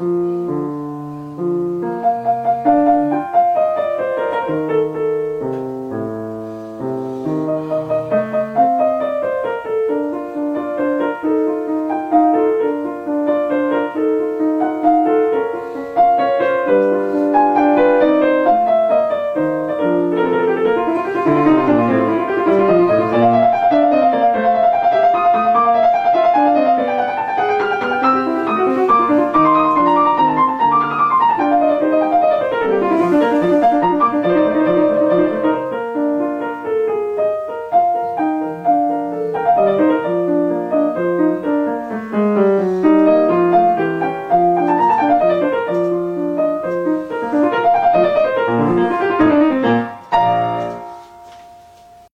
Mm-hmm.